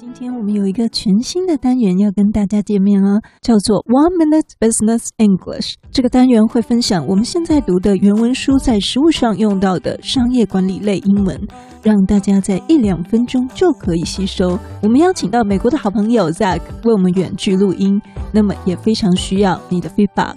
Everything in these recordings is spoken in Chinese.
今天我们有一个全新的单元要跟大家见面哦，叫做 One Minute Business English。这个单元会分享我们现在读的原文书在实务上用到的商业管理类英文，让大家在一两分钟就可以吸收。我们邀请到美国的好朋友 Zach 为我们远距录音，那么也非常需要你的 feedback。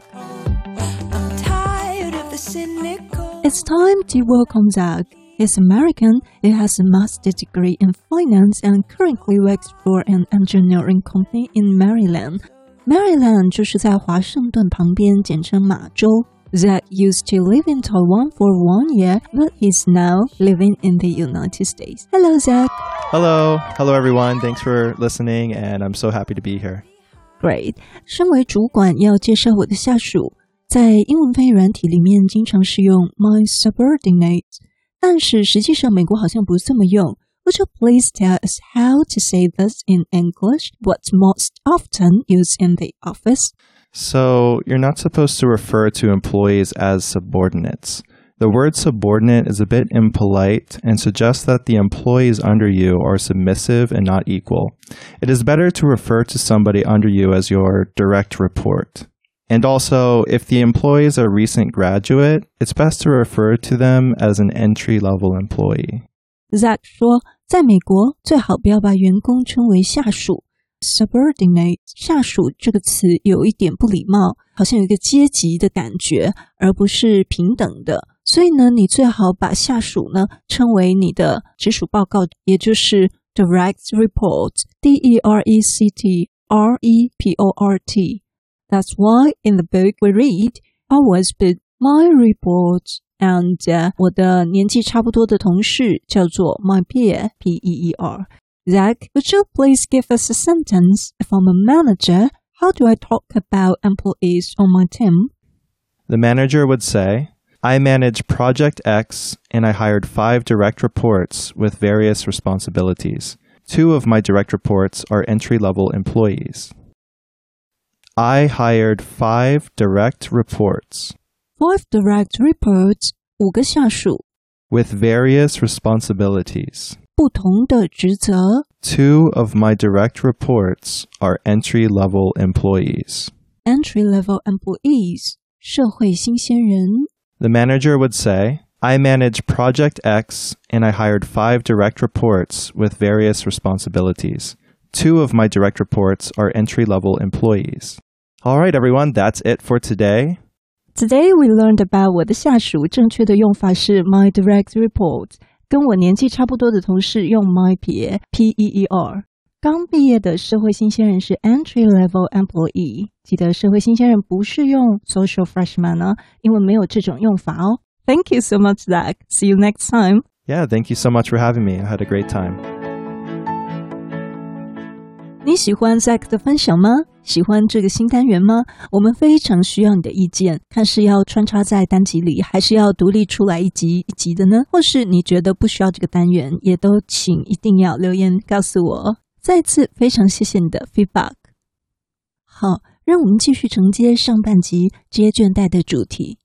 It's time to welcome Zach. He's American. He has a master's degree in finance and currently works for an engineering company in Maryland. Maryland 就是在华盛顿旁边，简称马州。Zach used to live in Taiwan for one year, but is now living in the United States. Hello, Zach. Hello. Hello, everyone. Thanks for listening, and I'm so happy to be here. Great. 身为主管，要介绍我的下属，在英文翻译软体里面经常是用 my subordinate。 但是实际上，美国好像不这么用。Would you please tell us how to say this in English? What's most often used in the office? So, you're not supposed to refer to employees as subordinates. The word subordinate is a bit impolite and suggests that the employees under you are submissive and not equal. It is better to refer to somebody under you as your direct report. And also, if the employee is a recent graduate, it's best to refer to them as an entry-level employee. Zach 说，在美国最好不要把员工称为下属，subordinate 下属这个词有一点不礼貌，好像有一个阶级的感觉，而不是平等的。所以呢，你最好把下属呢称为你的直属报告，也就是 direct report，D E R E C T R E P O R T。 That's why in the book we read, I always put my report and、uh, 我的年纪差不多的同事叫做 my peer, P-E-E-R. Zach, would you please give us a sentence? If I'm a manager, how do I talk about employees on my team? The manager would say, I manage Project X and I hired five direct reports with various responsibilities. Two of my direct reports are entry level employees. I hired five direct reports. Five direct reports, 五个下属 with various responsibilities. 不同的职责 Two of my direct reports are entry level employees. Entry level employees, 社会新鲜人 The manager would say, I manage Project X and I hired five direct reports with various responsibilities. Two of my direct reports are entry level employees. All right, everyone, that's it for today. Today we learned about 我的下属正确的用法是 my direct report，跟我年纪差不多的同事用 my peer P E E R。刚毕业的社会新鲜人是 entry level employee。记得社会新鲜人不是用 social freshman 呢，因为没有这种用法哦。Thank you so much, Zach. See you next time. Yeah, thank you so much for having me. I had a great time. 你喜欢 Zack 的分享吗？喜欢这个新单元吗？我们非常需要你的意见，看是要穿插在单集里，还是要独立出来一集一集的呢？或是你觉得不需要这个单元，也都请一定要留言告诉我。再次非常谢谢你的 feedback。好，让我们继续承接上半集职业倦怠的主题。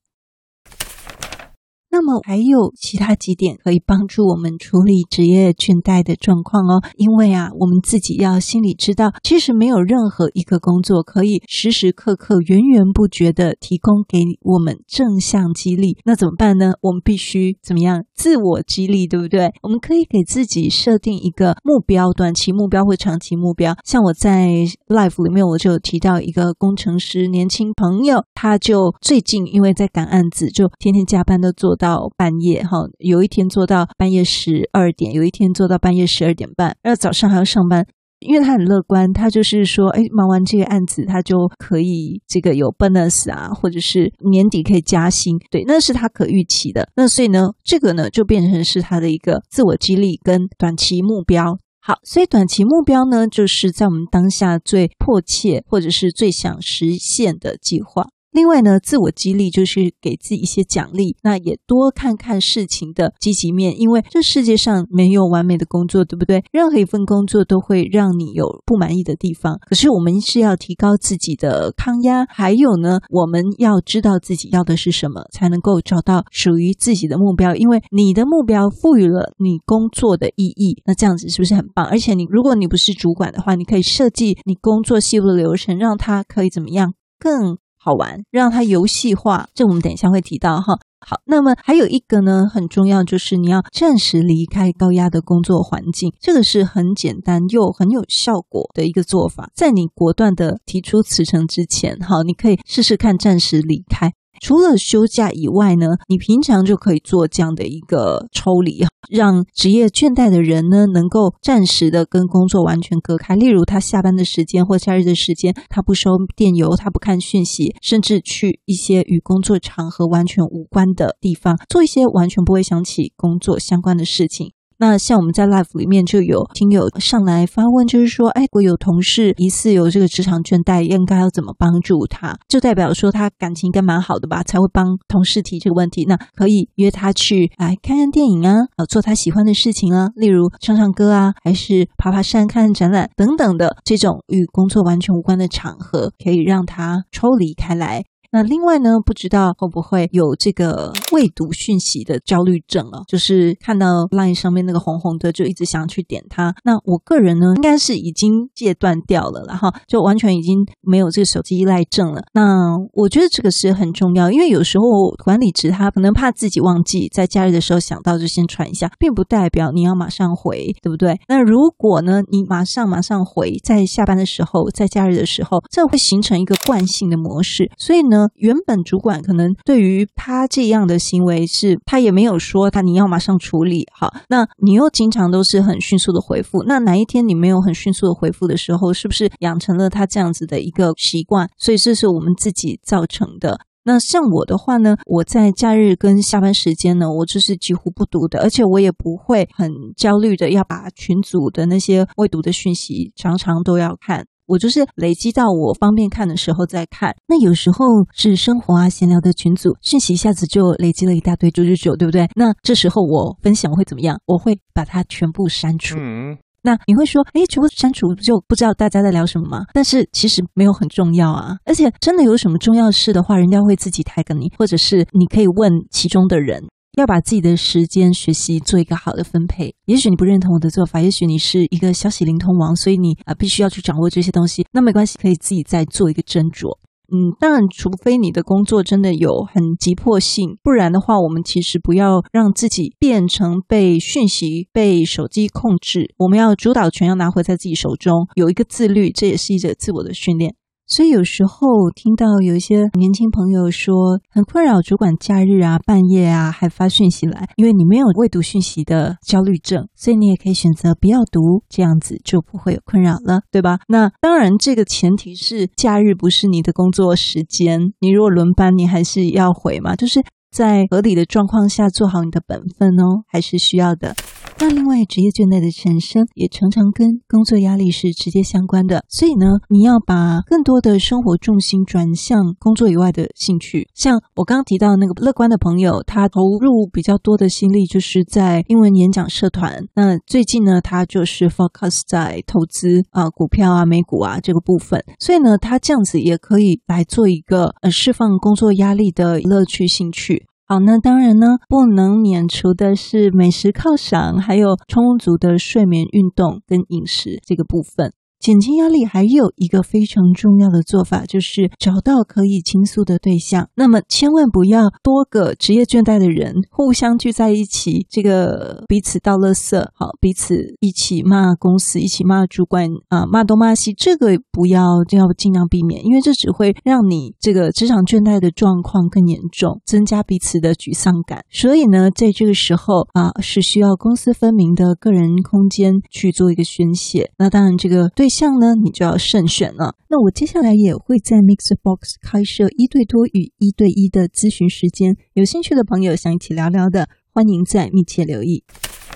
那么还有其他几点可以帮助我们处理职业倦怠的状况哦。因为啊，我们自己要心里知道，其实没有任何一个工作可以时时刻刻源源不绝地提供给我们正向激励。那怎么办呢？我们必须怎么样自我激励，对不对？我们可以给自己设定一个目标，短期目标或长期目标。像我在 Life 里面，我就提到一个工程师年轻朋友，他就最近因为在赶案子，就天天加班的做。到半夜哈，有一天做到半夜十二点，有一天做到半夜十二点半，然后早上还要上班。因为他很乐观，他就是说，哎，忙完这个案子，他就可以这个有 bonus 啊，或者是年底可以加薪，对，那是他可预期的。那所以呢，这个呢就变成是他的一个自我激励跟短期目标。好，所以短期目标呢，就是在我们当下最迫切或者是最想实现的计划。另外呢，自我激励就是给自己一些奖励，那也多看看事情的积极面，因为这世界上没有完美的工作，对不对？任何一份工作都会让你有不满意的地方，可是我们是要提高自己的抗压，还有呢，我们要知道自己要的是什么，才能够找到属于自己的目标，因为你的目标赋予了你工作的意义，那这样子是不是很棒？而且你如果你不是主管的话，你可以设计你工作细部的流程，让它可以怎么样更好玩，让它游戏化，这我们等一下会提到哈。好，那么还有一个呢，很重要，就是你要暂时离开高压的工作环境，这个是很简单又很有效果的一个做法。在你果断的提出辞呈之前，哈，你可以试试看暂时离开。除了休假以外呢，你平常就可以做这样的一个抽离，让职业倦怠的人呢，能够暂时的跟工作完全隔开。例如，他下班的时间或假日的时间，他不收电邮，他不看讯息，甚至去一些与工作场合完全无关的地方，做一些完全不会想起工作相关的事情。那像我们在 Live 里面就有听友上来发问，就是说，哎，我有同事疑似有这个职场倦怠，应该要怎么帮助他？就代表说他感情应该蛮好的吧，才会帮同事提这个问题。那可以约他去来看看电影啊，呃，做他喜欢的事情啊，例如唱唱歌啊，还是爬爬山、看看展览等等的这种与工作完全无关的场合，可以让他抽离开来。那另外呢，不知道会不会有这个未读讯息的焦虑症啊？就是看到 LINE 上面那个红红的，就一直想去点它。那我个人呢，应该是已经戒断掉了，然后就完全已经没有这个手机依赖症了。那我觉得这个是很重要，因为有时候管理职他可能怕自己忘记，在假日的时候想到就先传一下，并不代表你要马上回，对不对？那如果呢，你马上马上回，在下班的时候，在假日的时候，这会形成一个惯性的模式，所以呢原本主管可能对于他这样的行为是，他也没有说他你要马上处理好，那你又经常都是很迅速的回复，那哪一天你没有很迅速的回复的时候，是不是养成了他这样子的一个习惯？所以这是我们自己造成的。那像我的话呢，我在假日跟下班时间呢，我就是几乎不读的，而且我也不会很焦虑的要把群组的那些未读的讯息常常都要看。我就是累积到我方便看的时候再看。那有时候是生活啊、闲聊的群组讯息，一下子就累积了一大堆九九九，对不对？那这时候我分享会怎么样？我会把它全部删除。嗯。那你会说，哎，全部删除就不知道大家在聊什么吗？但是其实没有很重要啊。而且真的有什么重要事的话，人家会自己 tag 你，或者是你可以问其中的人。要把自己的时间学习做一个好的分配。也许你不认同我的做法，也许你是一个消息灵通王，所以你啊必须要去掌握这些东西。那没关系，可以自己再做一个斟酌。嗯，当然，除非你的工作真的有很急迫性，不然的话，我们其实不要让自己变成被讯息、被手机控制。我们要主导权要拿回在自己手中，有一个自律，这也是一个自我的训练。所以有时候听到有一些年轻朋友说很困扰，主管假日啊、半夜啊还发讯息来，因为你没有未读讯息的焦虑症，所以你也可以选择不要读，这样子就不会有困扰了，对吧？那当然，这个前提是假日不是你的工作时间，你如果轮班，你还是要回嘛，就是在合理的状况下做好你的本分哦，还是需要的。那另外，职业倦怠的产生也常常跟工作压力是直接相关的，所以呢，你要把更多的生活重心转向工作以外的兴趣。像我刚刚提到那个乐观的朋友，他投入比较多的心力就是在英文演讲社团。那最近呢，他就是 focus 在投资啊，股票啊、美股啊这个部分。所以呢，他这样子也可以来做一个呃释放工作压力的乐趣兴趣。好，那当然呢，不能免除的是美食犒赏，还有充足的睡眠、运动跟饮食这个部分。减轻压力还有一个非常重要的做法，就是找到可以倾诉的对象。那么千万不要多个职业倦怠的人互相聚在一起，这个彼此倒垃圾，好，彼此一起骂公司，一起骂主管啊，骂东骂西，这个不要，就要尽量避免，因为这只会让你这个职场倦怠的状况更严重，增加彼此的沮丧感。所以呢，在这个时候啊，是需要公私分明的个人空间去做一个宣泄。那当然，这个对。项呢，你就要慎选了。那我接下来也会在 Mixbox 开设一对多与一对一的咨询时间，有兴趣的朋友想一起聊聊的，欢迎再密切留意。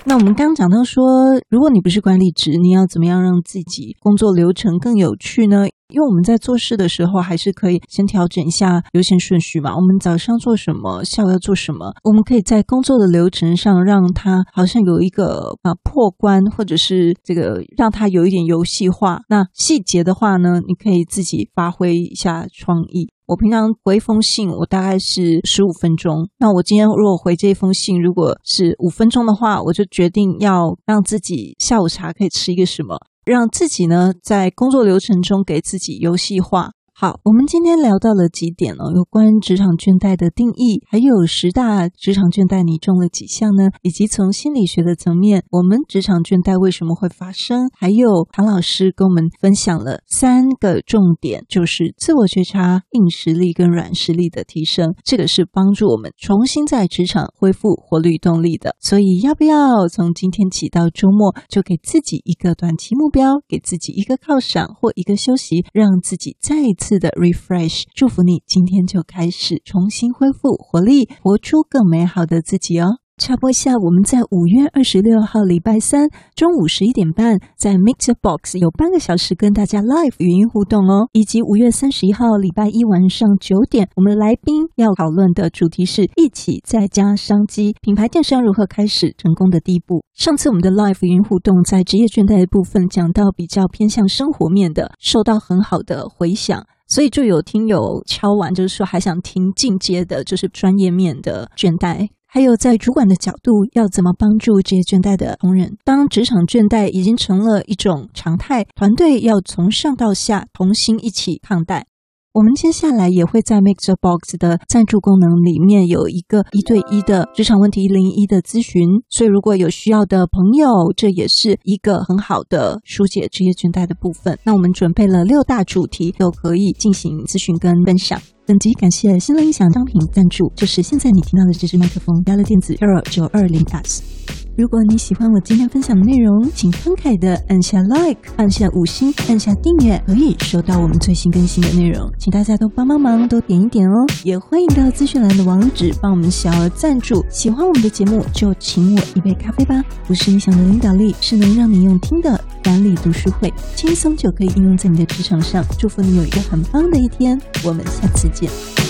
那我们刚刚讲到说，如果你不是管理职，你要怎么样让自己工作流程更有趣呢？因为我们在做事的时候，还是可以先调整一下优先顺序嘛。我们早上做什么，下午要做什么，我们可以在工作的流程上让它好像有一个啊破关，或者是这个让它有一点游戏化。那细节的话呢，你可以自己发挥一下创意。我平常回一封信，我大概是十五分钟。那我今天如果回这封信，如果是五分钟的话，我就决定要让自己下午茶可以吃一个什么。让自己呢，在工作流程中给自己游戏化。好，我们今天聊到了几点哦，有关职场倦怠的定义，还有十大职场倦怠你中了几项呢？以及从心理学的层面，我们职场倦怠为什么会发生？还有唐老师跟我们分享了三个重点，就是自我觉察、硬实力跟软实力的提升，这个是帮助我们重新在职场恢复活力动力的。所以，要不要从今天起到周末，就给自己一个短期目标，给自己一个犒赏或一个休息，让自己再次的 refresh，祝福你今天就开始重新恢复活力，活出更美好的自己哦。插播一下，我们在五月二十六号礼拜三中午十一点半，在 Mix Box 有半个小时跟大家 live 语音互动哦。以及五月三十一号礼拜一晚上九点，我们来宾要讨论的主题是一起在家商机，品牌电商如何开始成功的第一步。上次我们的 live 语音互动在职业倦怠的部分讲到比较偏向生活面的，受到很好的回响，所以就有听友敲完，就是说还想听进阶的，就是专业面的倦怠。还有，在主管的角度，要怎么帮助这些倦怠的同仁？当职场倦怠已经成了一种常态，团队要从上到下同心一起抗怠。我们接下来也会在 MixerBox 的赞助功能里面有一个一对一的职场问题一零一的咨询，所以如果有需要的朋友，这也是一个很好的疏解职业倦怠的部分。那我们准备了六大主题，都可以进行咨询跟分享。本集感谢新乐音响商品赞助，就是现在你听到的这支麦克风，加了电子 Hero 九二零 S。如果你喜欢我今天分享的内容，请慷慨的按下 Like，按下五星，按下订阅，可以收到我们最新更新的内容。请大家都帮帮忙，都点一点哦。也欢迎到资讯栏的网址帮我们小额赞助。喜欢我们的节目，就请我一杯咖啡吧。不是你想的领导力，是能让你用听的管理读书会，轻松就可以应用在你的职场上。祝福你有一个很棒的一天，我们下次见。